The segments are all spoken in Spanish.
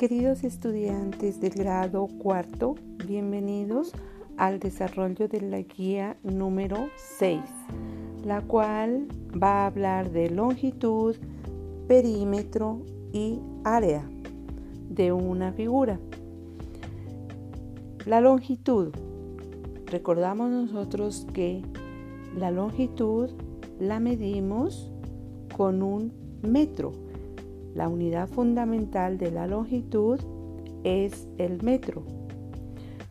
Queridos estudiantes del grado cuarto, bienvenidos al desarrollo de la guía número 6, la cual va a hablar de longitud, perímetro y área de una figura. La longitud. Recordamos nosotros que la longitud la medimos con un metro la unidad fundamental de la longitud es el metro.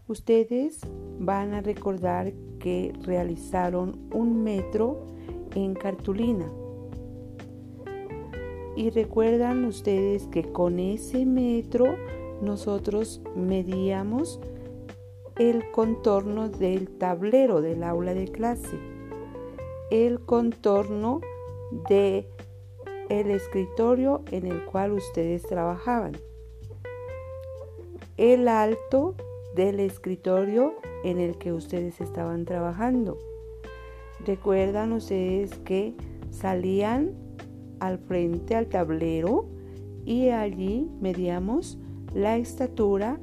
Ustedes van a recordar que realizaron un metro en cartulina. Y recuerdan ustedes que con ese metro nosotros medíamos el contorno del tablero del aula de clase, el contorno de el escritorio en el cual ustedes trabajaban, el alto del escritorio en el que ustedes estaban trabajando. Recuerdan ustedes que salían al frente al tablero y allí medíamos la estatura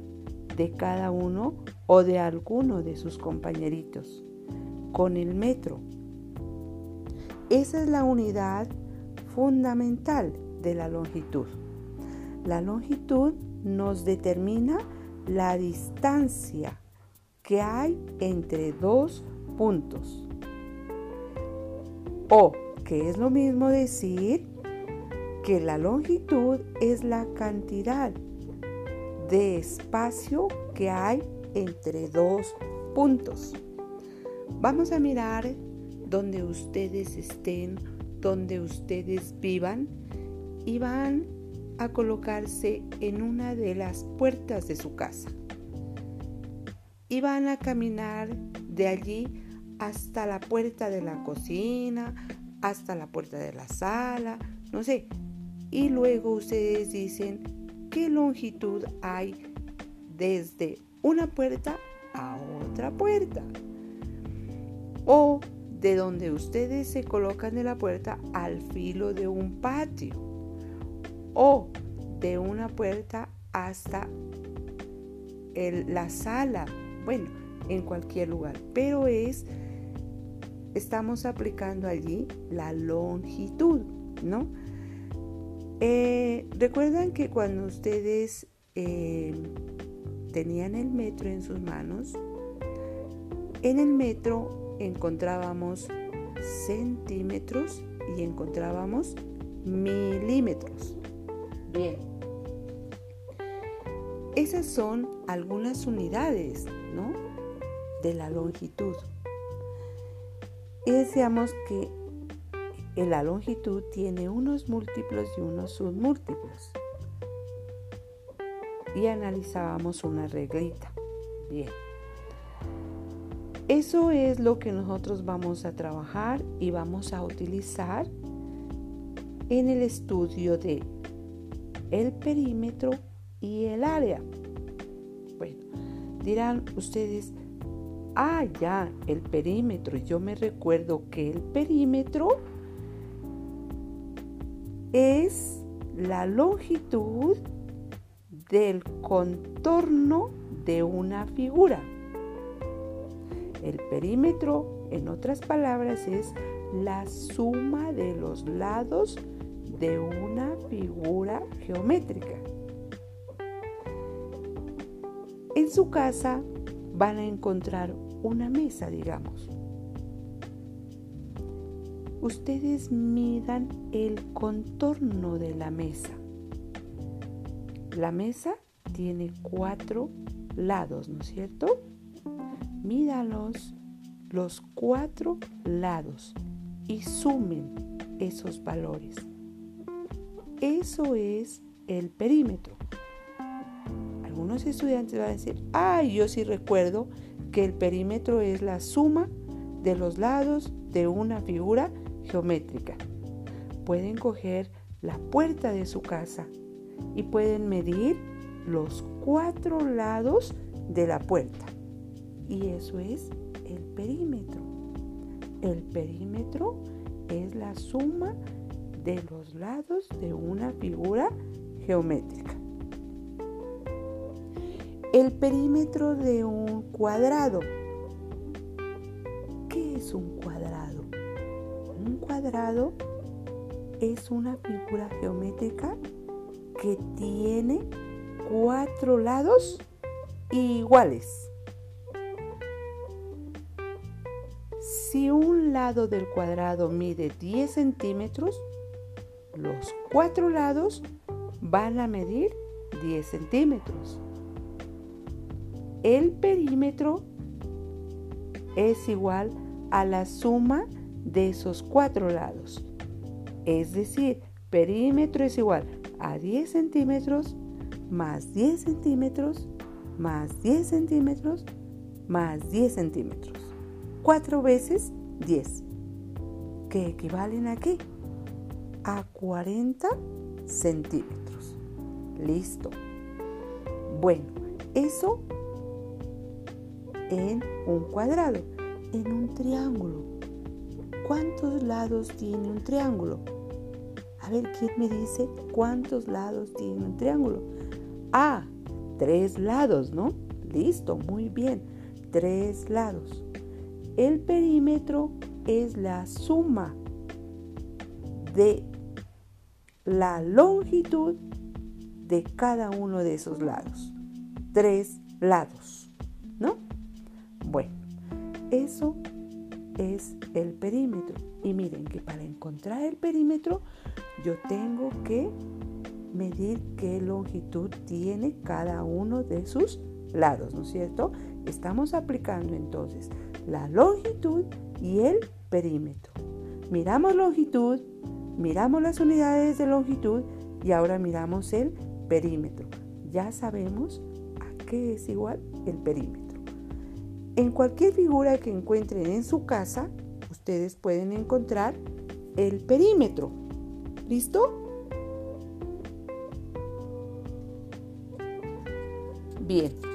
de cada uno o de alguno de sus compañeritos con el metro. Esa es la unidad fundamental de la longitud. La longitud nos determina la distancia que hay entre dos puntos. O, que es lo mismo decir que la longitud es la cantidad de espacio que hay entre dos puntos. Vamos a mirar donde ustedes estén donde ustedes vivan y van a colocarse en una de las puertas de su casa. Y van a caminar de allí hasta la puerta de la cocina, hasta la puerta de la sala, no sé. Y luego ustedes dicen qué longitud hay desde una puerta a otra puerta. O de donde ustedes se colocan de la puerta al filo de un patio o de una puerta hasta la sala, bueno, en cualquier lugar, pero es, estamos aplicando allí la longitud, ¿no? Eh, Recuerdan que cuando ustedes eh, tenían el metro en sus manos, en el metro encontrábamos centímetros y encontrábamos milímetros. Bien. Esas son algunas unidades, ¿no? De la longitud. Y decíamos que la longitud tiene unos múltiplos y unos submúltiplos. Y analizábamos una reglita. Bien. Eso es lo que nosotros vamos a trabajar y vamos a utilizar en el estudio de el perímetro y el área. Bueno, dirán ustedes, ah, ya, el perímetro. Yo me recuerdo que el perímetro es la longitud del contorno de una figura. El perímetro, en otras palabras, es la suma de los lados de una figura geométrica. En su casa van a encontrar una mesa, digamos. Ustedes midan el contorno de la mesa. La mesa tiene cuatro lados, ¿no es cierto? Mídalos los cuatro lados y sumen esos valores. Eso es el perímetro. Algunos estudiantes van a decir, ay, yo sí recuerdo que el perímetro es la suma de los lados de una figura geométrica. Pueden coger la puerta de su casa y pueden medir los cuatro lados de la puerta y eso es el perímetro. El perímetro es la suma de los lados de una figura geométrica. perímetro de un cuadrado. ¿Qué es un cuadrado? Un cuadrado es una figura geométrica que tiene cuatro lados iguales. Si un lado del cuadrado mide 10 centímetros, los cuatro lados van a medir 10 centímetros. El perímetro es igual a la suma de esos cuatro lados. Es decir, perímetro es igual a 10 centímetros más 10 centímetros más 10 centímetros más 10 centímetros. 4 veces 10. ¿Que equivalen a qué? A 40 centímetros. Listo. Bueno, eso en un cuadrado. En un triángulo. ¿Cuántos lados tiene un triángulo? A ver, ¿quién me dice cuántos lados tiene un triángulo? Ah, tres lados, ¿no? Listo, muy bien. Tres lados. El perímetro es la suma de la longitud de cada uno de esos lados. Tres lados, ¿no? Bueno, eso es el perímetro. Y miren que para encontrar el perímetro yo tengo que medir qué longitud tiene cada uno de sus lados, ¿no es cierto? Estamos aplicando entonces la longitud y el perímetro. Miramos longitud, miramos las unidades de longitud y ahora miramos el perímetro. Ya sabemos a qué es igual el perímetro. En cualquier figura que encuentren en su casa, ustedes pueden encontrar el perímetro. ¿Listo? Bien.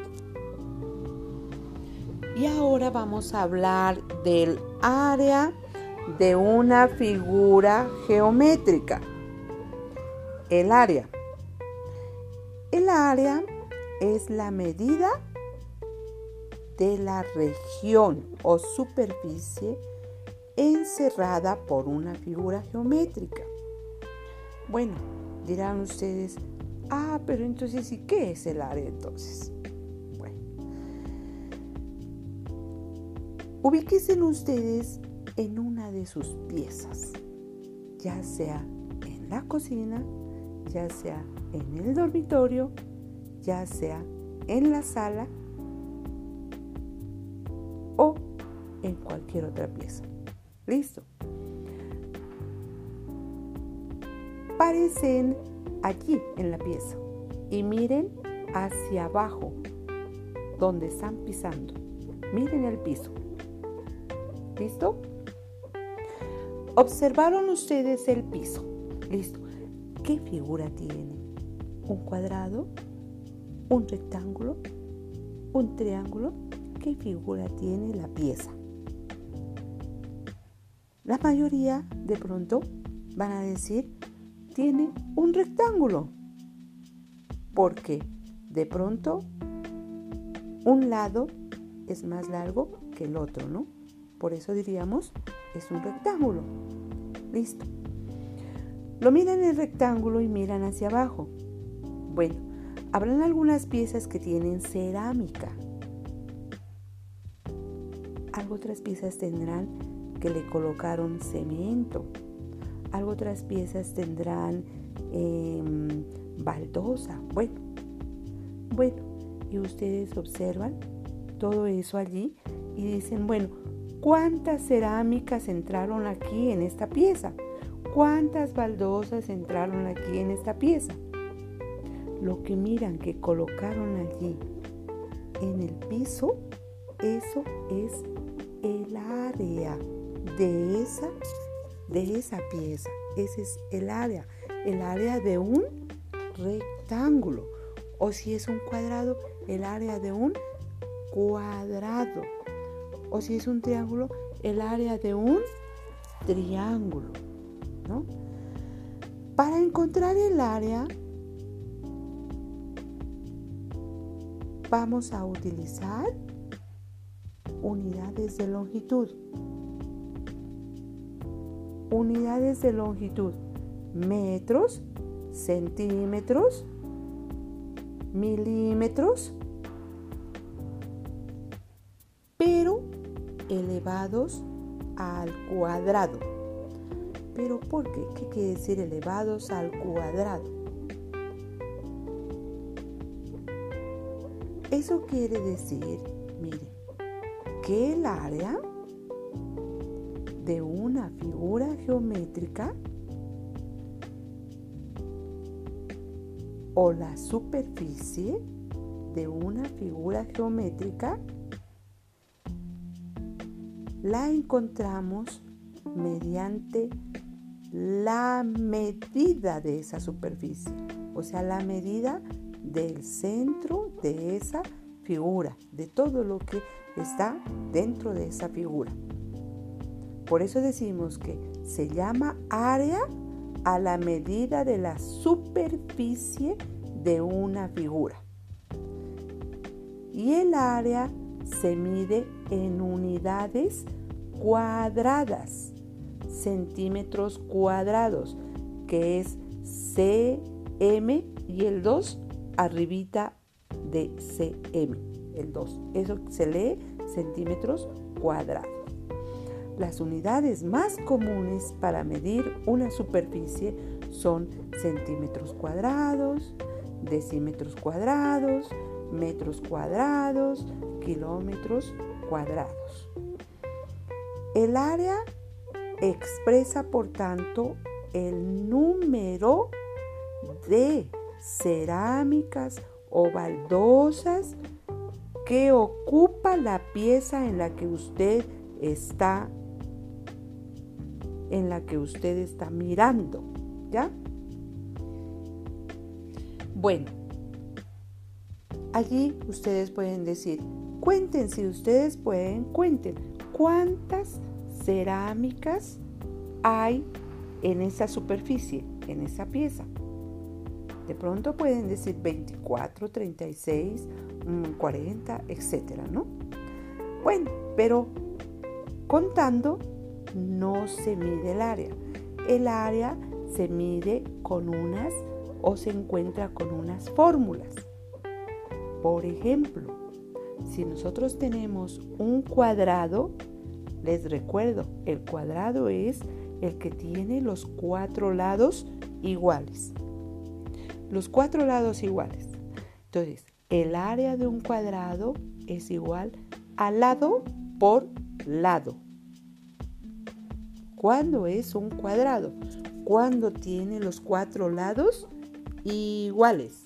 Y ahora vamos a hablar del área de una figura geométrica. El área. El área es la medida de la región o superficie encerrada por una figura geométrica. Bueno, dirán ustedes, ah, pero entonces, ¿y qué es el área entonces? Ubíquense ustedes en una de sus piezas, ya sea en la cocina, ya sea en el dormitorio, ya sea en la sala o en cualquier otra pieza. Listo. Parecen allí en la pieza y miren hacia abajo donde están pisando. Miren el piso. ¿Listo? Observaron ustedes el piso. Listo. ¿Qué figura tiene? ¿Un cuadrado? ¿Un rectángulo? ¿Un triángulo? ¿Qué figura tiene la pieza? La mayoría de pronto van a decir, tiene un rectángulo. Porque de pronto un lado es más largo que el otro, ¿no? Por eso diríamos, es un rectángulo. Listo. Lo miran el rectángulo y miran hacia abajo. Bueno, habrán algunas piezas que tienen cerámica. Algo otras piezas tendrán que le colocaron cemento. Algo otras piezas tendrán em, baldosa. Bueno, bueno, y ustedes observan todo eso allí y dicen, bueno, ¿cuántas cerámicas entraron aquí en esta pieza? ¿Cuántas baldosas entraron aquí en esta pieza? Lo que miran que colocaron allí en el piso, eso es el área de esa, de esa pieza. Ese es el área, el área de un rectángulo. O si es un cuadrado, el área de un cuadrado. O si es un triángulo, el área de un triángulo. ¿no? Para encontrar el área, vamos a utilizar unidades de longitud. Unidades de longitud, metros, centímetros, milímetros, elevados al cuadrado. ¿Pero por qué? ¿Qué quiere decir elevados al cuadrado? Eso quiere decir, mire, que el área de una figura geométrica o la superficie de una figura geométrica la encontramos mediante la medida de esa superficie, o sea, la medida del centro de esa figura, de todo lo que está dentro de esa figura. Por eso decimos que se llama área a la medida de la superficie de una figura. Y el área se mide en unidades cuadradas, centímetros cuadrados, que es cm y el 2 arribita de cm, el 2. Eso se lee centímetros cuadrados. Las unidades más comunes para medir una superficie son centímetros cuadrados, decímetros cuadrados, metros cuadrados, kilómetros cuadrados. El área expresa, por tanto, el número de cerámicas o baldosas que ocupa la pieza en la que usted está en la que usted está mirando, ¿ya? Bueno, allí ustedes pueden decir, cuenten si ustedes pueden, cuenten cuántas cerámicas hay en esa superficie, en esa pieza. De pronto pueden decir 24, 36, 40, etcétera, ¿no? Bueno, pero contando no se mide el área. El área se mide con unas o se encuentra con unas fórmulas. Por ejemplo, si nosotros tenemos un cuadrado, les recuerdo, el cuadrado es el que tiene los cuatro lados iguales. Los cuatro lados iguales. Entonces, el área de un cuadrado es igual a lado por lado. ¿Cuándo es un cuadrado? Cuando tiene los cuatro lados iguales.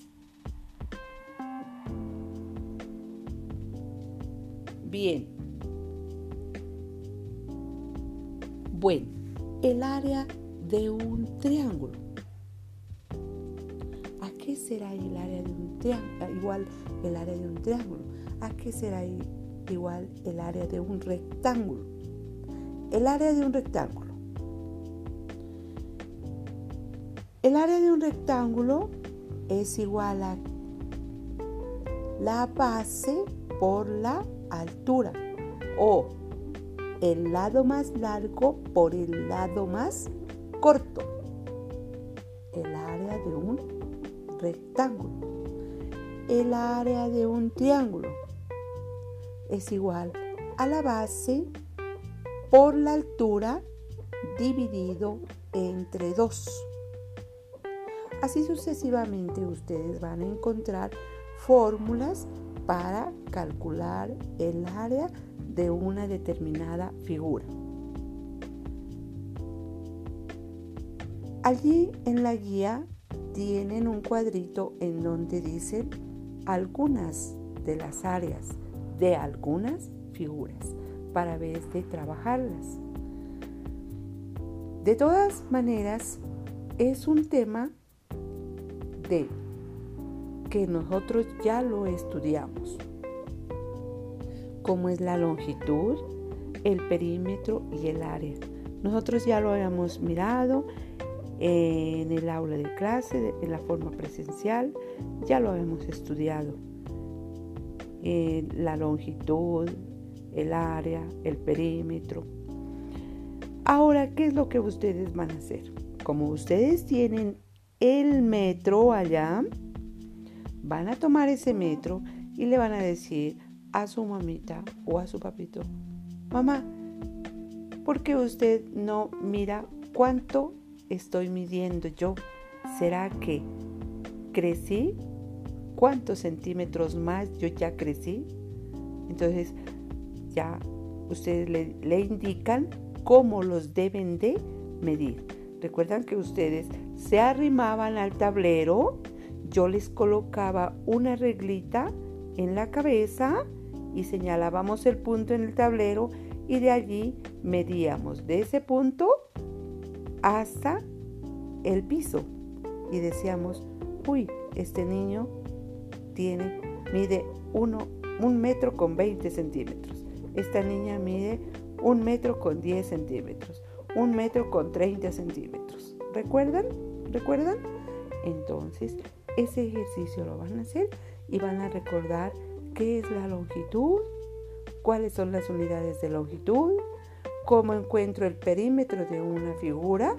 Bien. Bueno, el área de un triángulo. ¿A qué será el área de un triángulo? Igual el área de un triángulo. ¿A qué será igual el área de un rectángulo? El área de un rectángulo El área de un rectángulo es igual a la base por la altura o el lado más largo por el lado más corto. El área de un rectángulo. El área de un triángulo es igual a la base por la altura dividido entre dos. Así sucesivamente ustedes van a encontrar fórmulas para calcular el área de una determinada figura. Allí en la guía tienen un cuadrito en donde dicen algunas de las áreas de algunas figuras para ver de trabajarlas. De todas maneras, es un tema de que nosotros ya lo estudiamos, como es la longitud, el perímetro y el área. Nosotros ya lo habíamos mirado en el aula de clase, en la forma presencial, ya lo habíamos estudiado. eh, la longitud, el área, el perímetro. Ahora, ¿qué es lo que ustedes van a hacer? Como ustedes tienen el metro allá, van a tomar ese metro y le van a decir a su mamita o a su papito, mamá, ¿por qué usted no mira cuánto estoy midiendo yo? ¿Será que crecí? ¿Cuántos centímetros más yo ya crecí? Entonces ya ustedes le, indican cómo los deben de medir. Recuerdan que ustedes se arrimaban al tablero, yo les colocaba una reglita en la cabeza y señalábamos el punto en el tablero y de allí medíamos de ese punto hasta el piso y decíamos, uy, este niño tiene, mide uno, un metro con 20 centímetros. Esta niña mide un metro con 10 centímetros, un metro con 30 centímetros. ¿Recuerdan? ¿Recuerdan? Entonces, ese ejercicio lo van a hacer y van a recordar qué es la longitud, cuáles son las unidades de longitud, cómo encuentro el perímetro de una figura,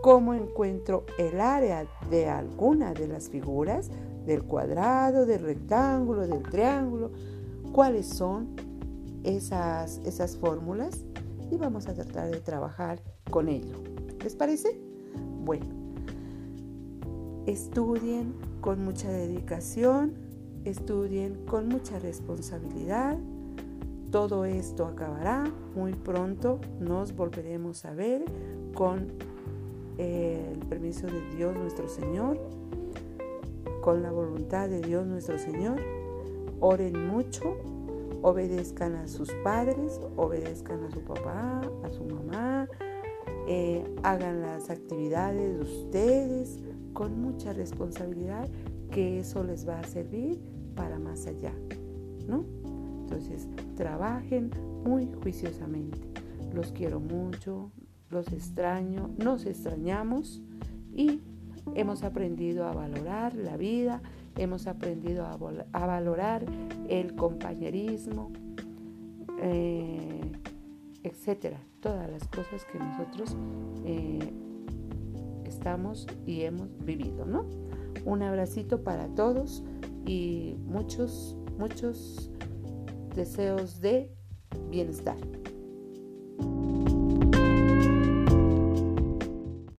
cómo encuentro el área de alguna de las figuras, del cuadrado, del rectángulo, del triángulo, cuáles son esas, esas fórmulas y vamos a tratar de trabajar con ello. ¿Les parece? Bueno, estudien con mucha dedicación, estudien con mucha responsabilidad. Todo esto acabará muy pronto. Nos volveremos a ver con eh, el permiso de Dios nuestro Señor, con la voluntad de Dios nuestro Señor. Oren mucho obedezcan a sus padres, obedezcan a su papá, a su mamá, eh, hagan las actividades de ustedes con mucha responsabilidad, que eso les va a servir para más allá, ¿no? Entonces, trabajen muy juiciosamente. Los quiero mucho, los extraño, nos extrañamos y hemos aprendido a valorar la vida, hemos aprendido a, valorar el compañerismo, eh, etcétera, todas las cosas que nosotros eh, estamos y hemos vivido, ¿no? Un abracito para todos y muchos, muchos deseos de bienestar.